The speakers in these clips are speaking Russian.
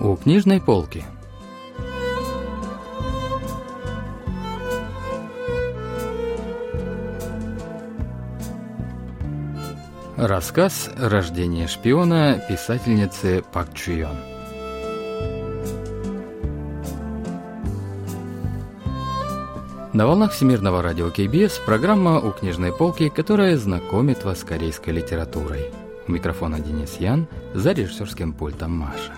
У книжной полки. Рассказ «Рождение шпиона» писательницы Пак Чуйон. На волнах Всемирного радио КБС программа «У книжной полки», которая знакомит вас с корейской литературой. У микрофона Денис Ян, за режиссерским пультом Маша.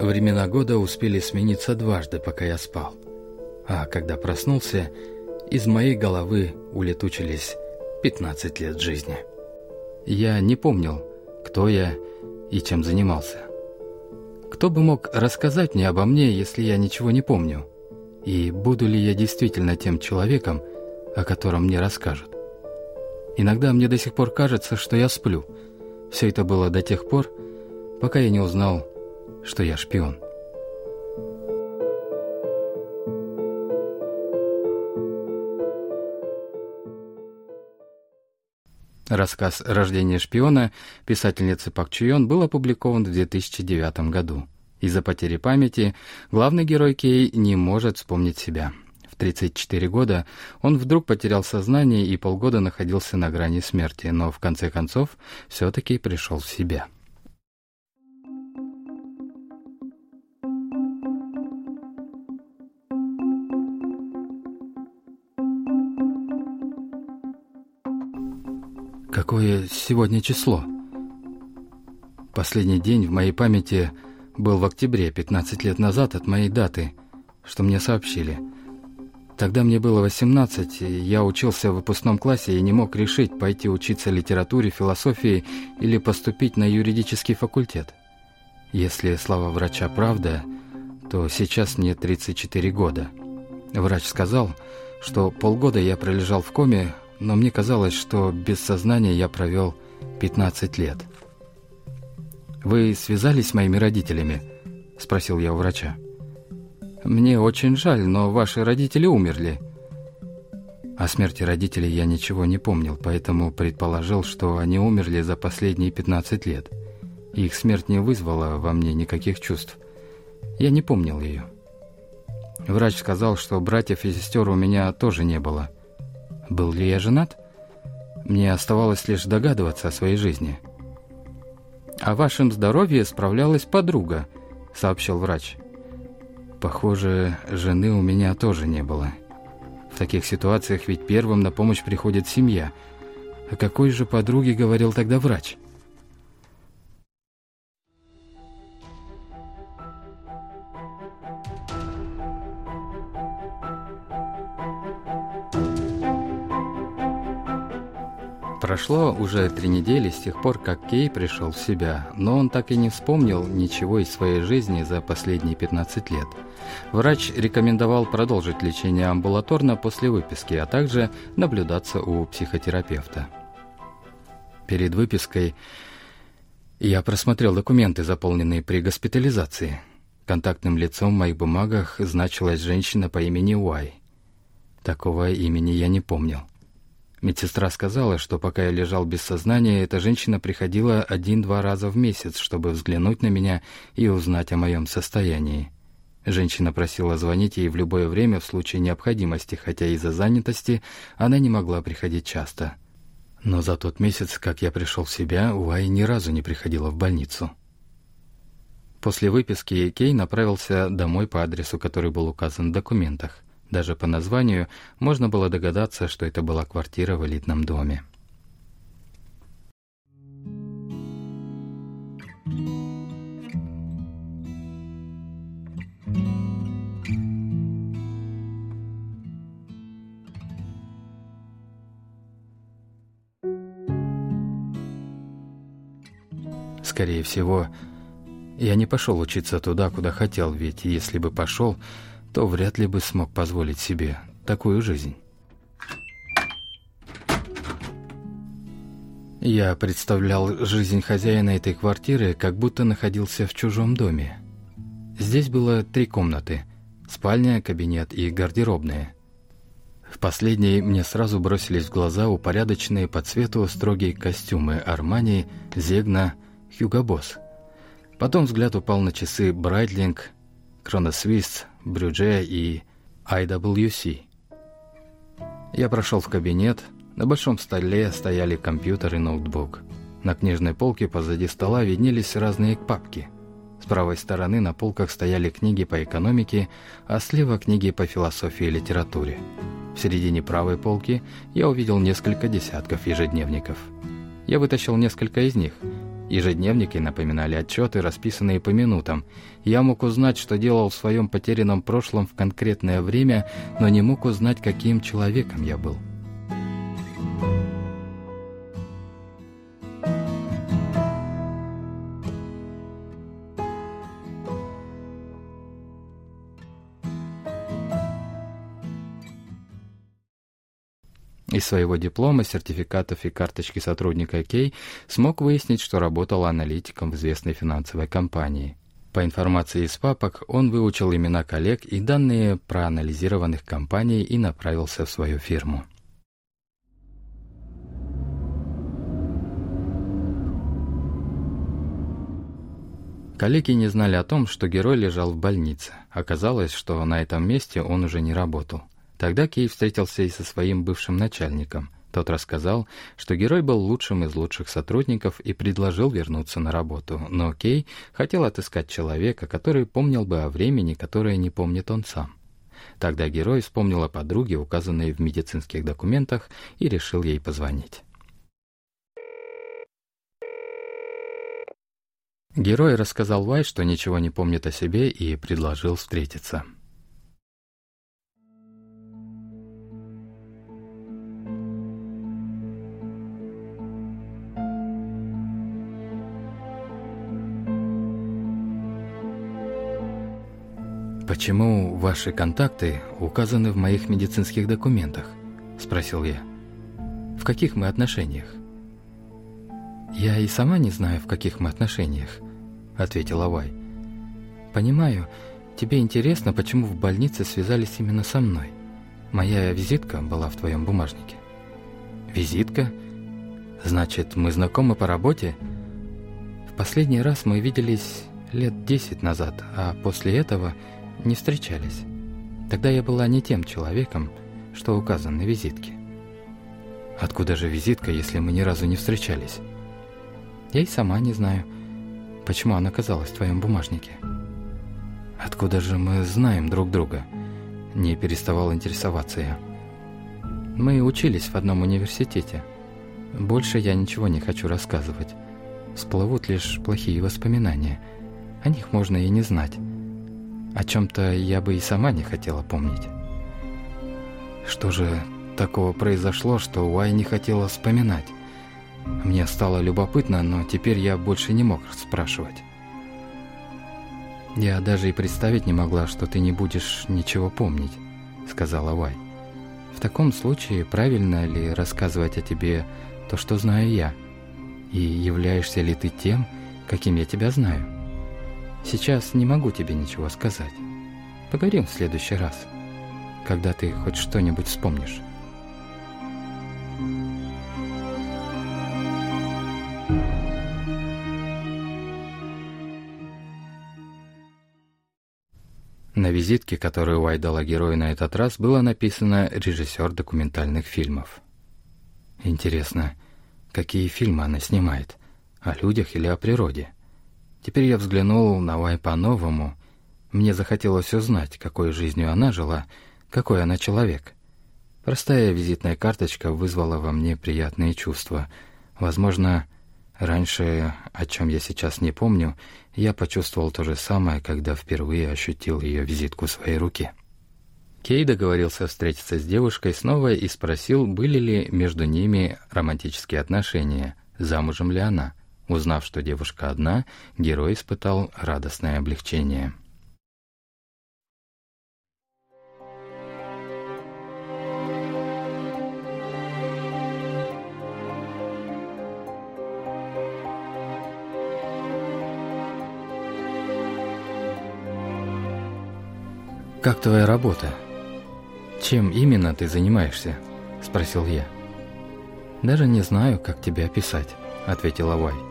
Времена года успели смениться дважды, пока я спал. А когда проснулся, из моей головы улетучились 15 лет жизни. Я не помнил, кто я и чем занимался. Кто бы мог рассказать мне обо мне, если я ничего не помню? И буду ли я действительно тем человеком, о котором мне расскажут? Иногда мне до сих пор кажется, что я сплю. Все это было до тех пор, пока я не узнал, что я шпион. Рассказ «Рождение шпиона» писательницы Пак Чуйон был опубликован в 2009 году. Из-за потери памяти главный герой Кей не может вспомнить себя. В 34 года он вдруг потерял сознание и полгода находился на грани смерти, но в конце концов все-таки пришел в себя. Какое сегодня число? Последний день в моей памяти был в октябре, 15 лет назад от моей даты, что мне сообщили. Тогда мне было 18, и я учился в выпускном классе и не мог решить, пойти учиться литературе, философии или поступить на юридический факультет. Если слова врача правда, то сейчас мне 34 года. Врач сказал, что полгода я пролежал в коме, но мне казалось, что без сознания я провел 15 лет. «Вы связались с моими родителями?» – спросил я у врача. «Мне очень жаль, но ваши родители умерли». О смерти родителей я ничего не помнил, поэтому предположил, что они умерли за последние 15 лет. Их смерть не вызвала во мне никаких чувств. Я не помнил ее. Врач сказал, что братьев и сестер у меня тоже не было – был ли я женат? Мне оставалось лишь догадываться о своей жизни. «О вашем здоровье справлялась подруга», — сообщил врач. «Похоже, жены у меня тоже не было. В таких ситуациях ведь первым на помощь приходит семья. О какой же подруге говорил тогда врач?» Прошло уже три недели с тех пор, как Кей пришел в себя, но он так и не вспомнил ничего из своей жизни за последние 15 лет. Врач рекомендовал продолжить лечение амбулаторно после выписки, а также наблюдаться у психотерапевта. Перед выпиской я просмотрел документы, заполненные при госпитализации. Контактным лицом в моих бумагах значилась женщина по имени Уай. Такого имени я не помнил. Медсестра сказала, что пока я лежал без сознания, эта женщина приходила один-два раза в месяц, чтобы взглянуть на меня и узнать о моем состоянии. Женщина просила звонить ей в любое время в случае необходимости, хотя из-за занятости она не могла приходить часто. Но за тот месяц, как я пришел в себя, Уай ни разу не приходила в больницу. После выписки Кей направился домой по адресу, который был указан в документах. Даже по названию можно было догадаться, что это была квартира в элитном доме. Скорее всего, я не пошел учиться туда, куда хотел, ведь если бы пошел, то вряд ли бы смог позволить себе такую жизнь. Я представлял жизнь хозяина этой квартиры, как будто находился в чужом доме. Здесь было три комнаты – спальня, кабинет и гардеробная. В последней мне сразу бросились в глаза упорядоченные по цвету строгие костюмы Армани, Зегна, Хьюго Босс. Потом взгляд упал на часы Брайтлинг, Кроносвист, Брюдже и IWC. Я прошел в кабинет – на большом столе стояли компьютер и ноутбук. На книжной полке позади стола виднелись разные папки. С правой стороны на полках стояли книги по экономике, а слева книги по философии и литературе. В середине правой полки я увидел несколько десятков ежедневников. Я вытащил несколько из них. Ежедневники напоминали отчеты, расписанные по минутам. Я мог узнать, что делал в своем потерянном прошлом в конкретное время, но не мог узнать, каким человеком я был. Из своего диплома, сертификатов и карточки сотрудника Кей смог выяснить, что работал аналитиком в известной финансовой компании. По информации из папок, он выучил имена коллег и данные проанализированных компаний и направился в свою фирму. Коллеги не знали о том, что герой лежал в больнице. Оказалось, что на этом месте он уже не работал. Тогда Кей встретился и со своим бывшим начальником. Тот рассказал, что герой был лучшим из лучших сотрудников и предложил вернуться на работу, но Кей хотел отыскать человека, который помнил бы о времени, которое не помнит он сам. Тогда герой вспомнил о подруге, указанной в медицинских документах, и решил ей позвонить. Герой рассказал Вай, что ничего не помнит о себе, и предложил встретиться. «Почему ваши контакты указаны в моих медицинских документах?» – спросил я. «В каких мы отношениях?» «Я и сама не знаю, в каких мы отношениях», – ответила Вай. «Понимаю, тебе интересно, почему в больнице связались именно со мной. Моя визитка была в твоем бумажнике». «Визитка? Значит, мы знакомы по работе?» «В последний раз мы виделись лет десять назад, а после этого не встречались. Тогда я была не тем человеком, что указан на визитке. Откуда же визитка, если мы ни разу не встречались? Я и сама не знаю, почему она оказалась в твоем бумажнике. Откуда же мы знаем друг друга? Не переставал интересоваться я. Мы учились в одном университете. Больше я ничего не хочу рассказывать. Всплывут лишь плохие воспоминания. О них можно и не знать. О чем-то я бы и сама не хотела помнить. Что же такого произошло, что Уай не хотела вспоминать? Мне стало любопытно, но теперь я больше не мог спрашивать. «Я даже и представить не могла, что ты не будешь ничего помнить», — сказала Уай. «В таком случае правильно ли рассказывать о тебе то, что знаю я? И являешься ли ты тем, каким я тебя знаю?» Сейчас не могу тебе ничего сказать. Поговорим в следующий раз, когда ты хоть что-нибудь вспомнишь. На визитке, которую Уай дала герою на этот раз, было написано «режиссер документальных фильмов». Интересно, какие фильмы она снимает? О людях или о природе? Теперь я взглянул на Вай по-новому. Мне захотелось узнать, какой жизнью она жила, какой она человек. Простая визитная карточка вызвала во мне приятные чувства. Возможно, раньше, о чем я сейчас не помню, я почувствовал то же самое, когда впервые ощутил ее визитку в своей руке. Кей договорился встретиться с девушкой снова и спросил, были ли между ними романтические отношения, замужем ли она. Узнав, что девушка одна, герой испытал радостное облегчение. «Как твоя работа? Чем именно ты занимаешься?» – спросил я. «Даже не знаю, как тебя описать», – ответил Авай.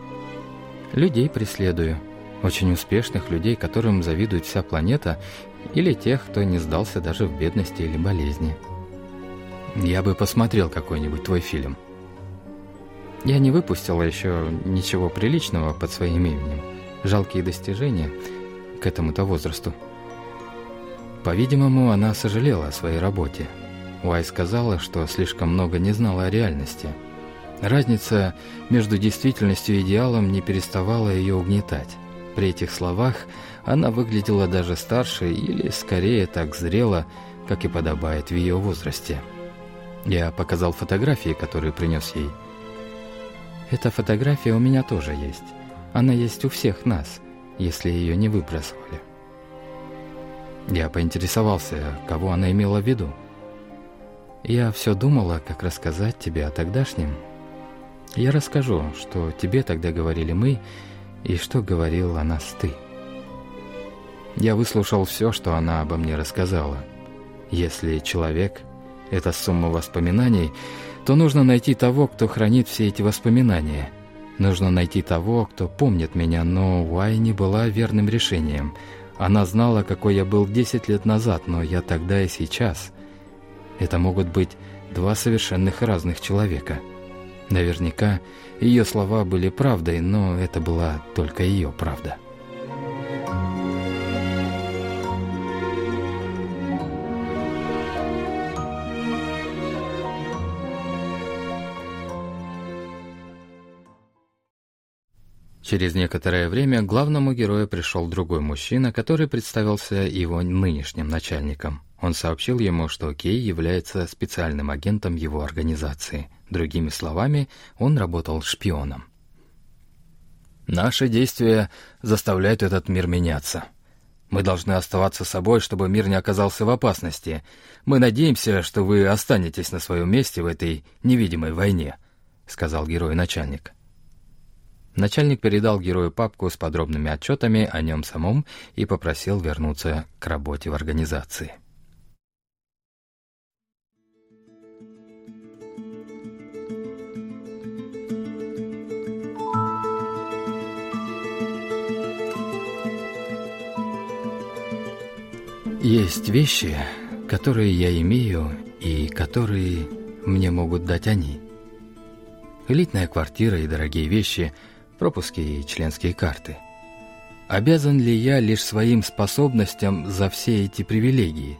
«Людей преследую. Очень успешных людей, которым завидует вся планета, или тех, кто не сдался даже в бедности или болезни». «Я бы посмотрел какой-нибудь твой фильм». Я не выпустила еще ничего приличного под своим именем. Жалкие достижения к этому-то возрасту. По-видимому, она сожалела о своей работе. Уай сказала, что слишком много не знала о реальности. Разница между действительностью и идеалом не переставала ее угнетать. При этих словах она выглядела даже старше или, скорее, так зрело, как и подобает в ее возрасте. Я показал фотографии, которые принес ей. Эта фотография у меня тоже есть. Она есть у всех нас, если ее не выбрасывали. Я поинтересовался, кого она имела в виду. Я все думала, как рассказать тебе о тогдашнем. Я расскажу, что тебе тогда говорили мы, и что говорил о нас ты. Я выслушал все, что она обо мне рассказала. Если человек — это сумма воспоминаний, то нужно найти того, кто хранит все эти воспоминания. Нужно найти того, кто помнит меня, но Уай не была верным решением — она знала, какой я был 10 лет назад, но я тогда и сейчас. Это могут быть два совершенных разных человека. Наверняка ее слова были правдой, но это была только ее правда. Через некоторое время главному герою пришел другой мужчина, который представился его нынешним начальником. Он сообщил ему, что Кей является специальным агентом его организации. Другими словами, он работал шпионом. «Наши действия заставляют этот мир меняться. Мы должны оставаться собой, чтобы мир не оказался в опасности. Мы надеемся, что вы останетесь на своем месте в этой невидимой войне», — сказал герой-начальник. Начальник передал герою папку с подробными отчетами о нем самом и попросил вернуться к работе в организации. Есть вещи, которые я имею и которые мне могут дать они. Элитная квартира и дорогие вещи – пропуски и членские карты. Обязан ли я лишь своим способностям за все эти привилегии?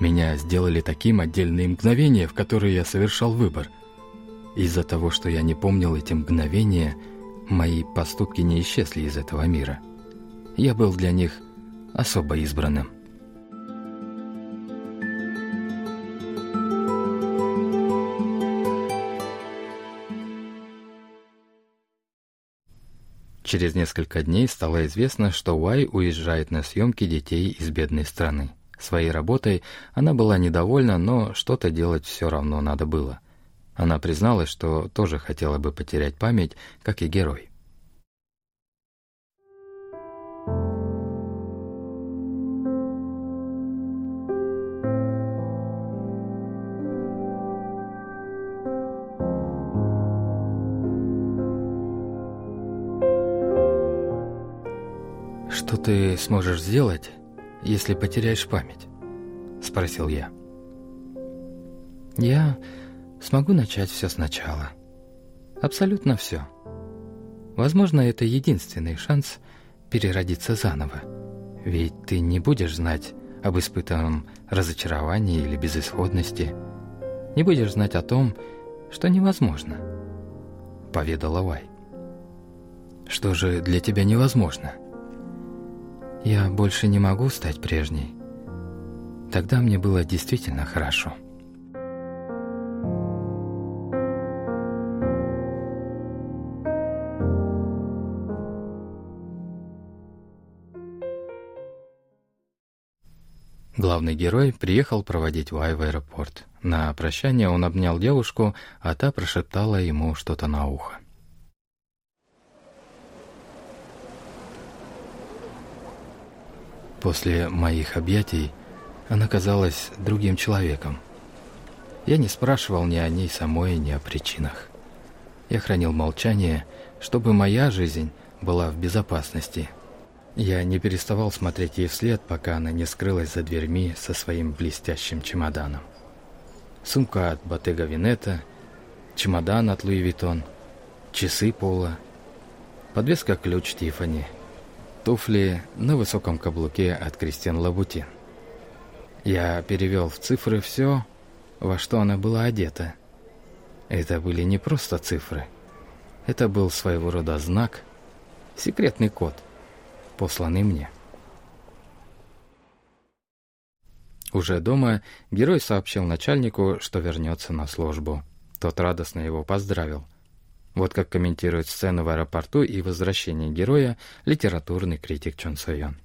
Меня сделали таким отдельные мгновения, в которые я совершал выбор. Из-за того, что я не помнил эти мгновения, мои поступки не исчезли из этого мира. Я был для них особо избранным. Через несколько дней стало известно, что Уай уезжает на съемки детей из бедной страны. Своей работой она была недовольна, но что-то делать все равно надо было. Она призналась, что тоже хотела бы потерять память, как и герой. «Что ты сможешь сделать, если потеряешь память?» — спросил я. «Я смогу начать все сначала. Абсолютно все. Возможно, это единственный шанс переродиться заново. Ведь ты не будешь знать об испытанном разочаровании или безысходности. Не будешь знать о том, что невозможно», — поведала Вай. «Что же для тебя невозможно?» Я больше не могу стать прежней. Тогда мне было действительно хорошо. Главный герой приехал проводить Вай в аэропорт. На прощание он обнял девушку, а та прошептала ему что-то на ухо. После моих объятий Она казалась другим человеком. Я не спрашивал ни о ней самой, ни о причинах. Я хранил молчание, чтобы моя жизнь была в безопасности. Я не переставал смотреть ей вслед, пока она не скрылась за дверьми со своим блестящим чемоданом. Сумка от Ботега Винета, чемодан от Луи Виттон, часы Пола, подвеска ключ Тифани, туфли на высоком каблуке от Кристиан Лабутин. Я перевел в цифры все, во что она была одета. Это были не просто цифры. Это был своего рода знак, секретный код, посланный мне. Уже дома герой сообщил начальнику, что вернется на службу. Тот радостно его поздравил. Вот как комментирует сцену в аэропорту и возвращение героя литературный критик Чон Сойон.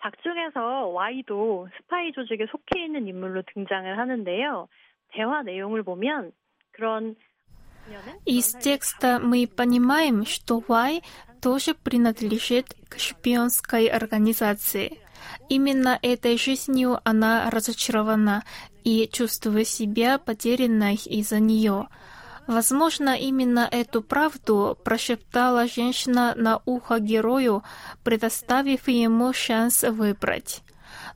작중에서 Y도 스파이 조직에 속해 있는 인물로 등장을 하는데요. 대화 내용을 보면 그런 Из текста мы понимаем, что Y тоже принадлежит к шпионской организации. Именно этой жизнью она разочарована и чувствует себя потерянной из-за нее. Возможно, именно эту правду прошептала женщина на ухо герою, предоставив ему шанс выбрать.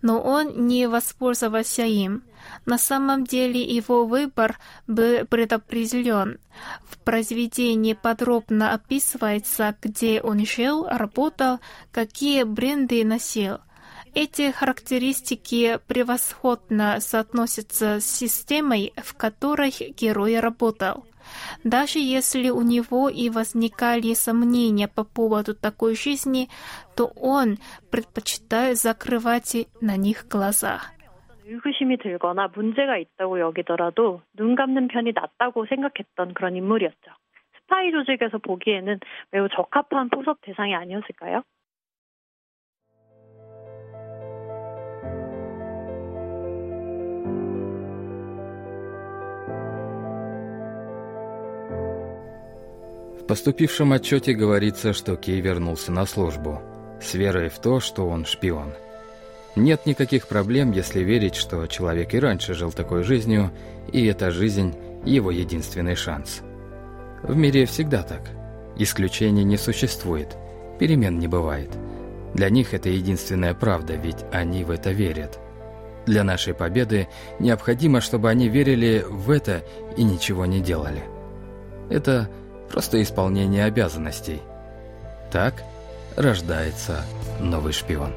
Но он не воспользовался им. На самом деле его выбор был предопределен. В произведении подробно описывается, где он жил, работал, какие бренды носил. Эти характеристики превосходно соотносятся с системой, в которой герой работал. Даже если у него и возникали сомнения по поводу такой жизни, то он предпочитает закрывать на них глаза. 의구심이 들거나 문제가 있다고 여기더라도 눈 감는 편이 낫다고 생각했던 그런 인물이었죠. 스파이 조직에서 보기에는 매우 적합한 포섭 대상이 아니었을까요? Поступившем отчете говорится, что Кей вернулся на службу, с верой в то, что он шпион. Нет никаких проблем, если верить, что человек и раньше жил такой жизнью, и эта жизнь – его единственный шанс. В мире всегда так. Исключений не существует, перемен не бывает. Для них это единственная правда, ведь они в это верят. Для нашей победы необходимо, чтобы они верили в это и ничего не делали. Это – просто исполнение обязанностей. Так рождается новый шпион.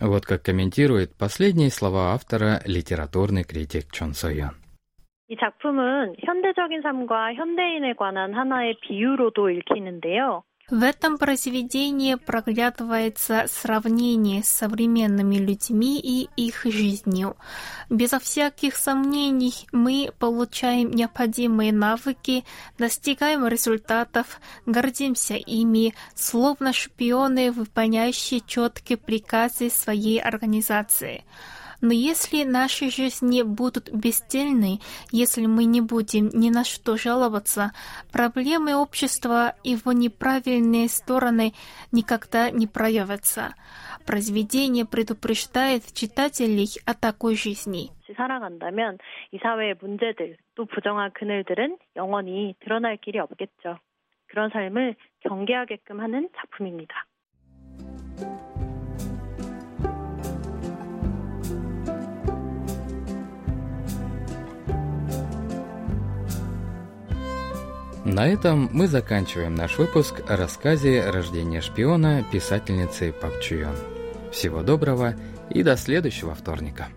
Вот как комментирует последние слова автора литературный критик Чон Сойон. 이 작품은 현대적인 삶과 현대인에 관한 하나의 비유로도 읽히는데요. В этом произведении проглядывается сравнение с современными людьми и их жизнью. Безо всяких сомнений мы получаем необходимые навыки, достигаем результатов, гордимся ими, словно шпионы, выполняющие четкие приказы своей организации. Но если наши жизни будут бесцельны, если мы не будем ни на что жаловаться, проблемы общества и его неправильные стороны никогда не проявятся. Произведение предупреждает читателей о такой жизни. 살아간다면 이 사회의 문제들 또 부정한 그늘들은 영원히 드러날 길이 없겠죠. 그런 삶을 경계하게끔 하는 작품입니다. На этом мы заканчиваем наш выпуск о рассказе «Рождение шпиона» писательницы Пак Чуйон. Всего доброго и до следующего вторника.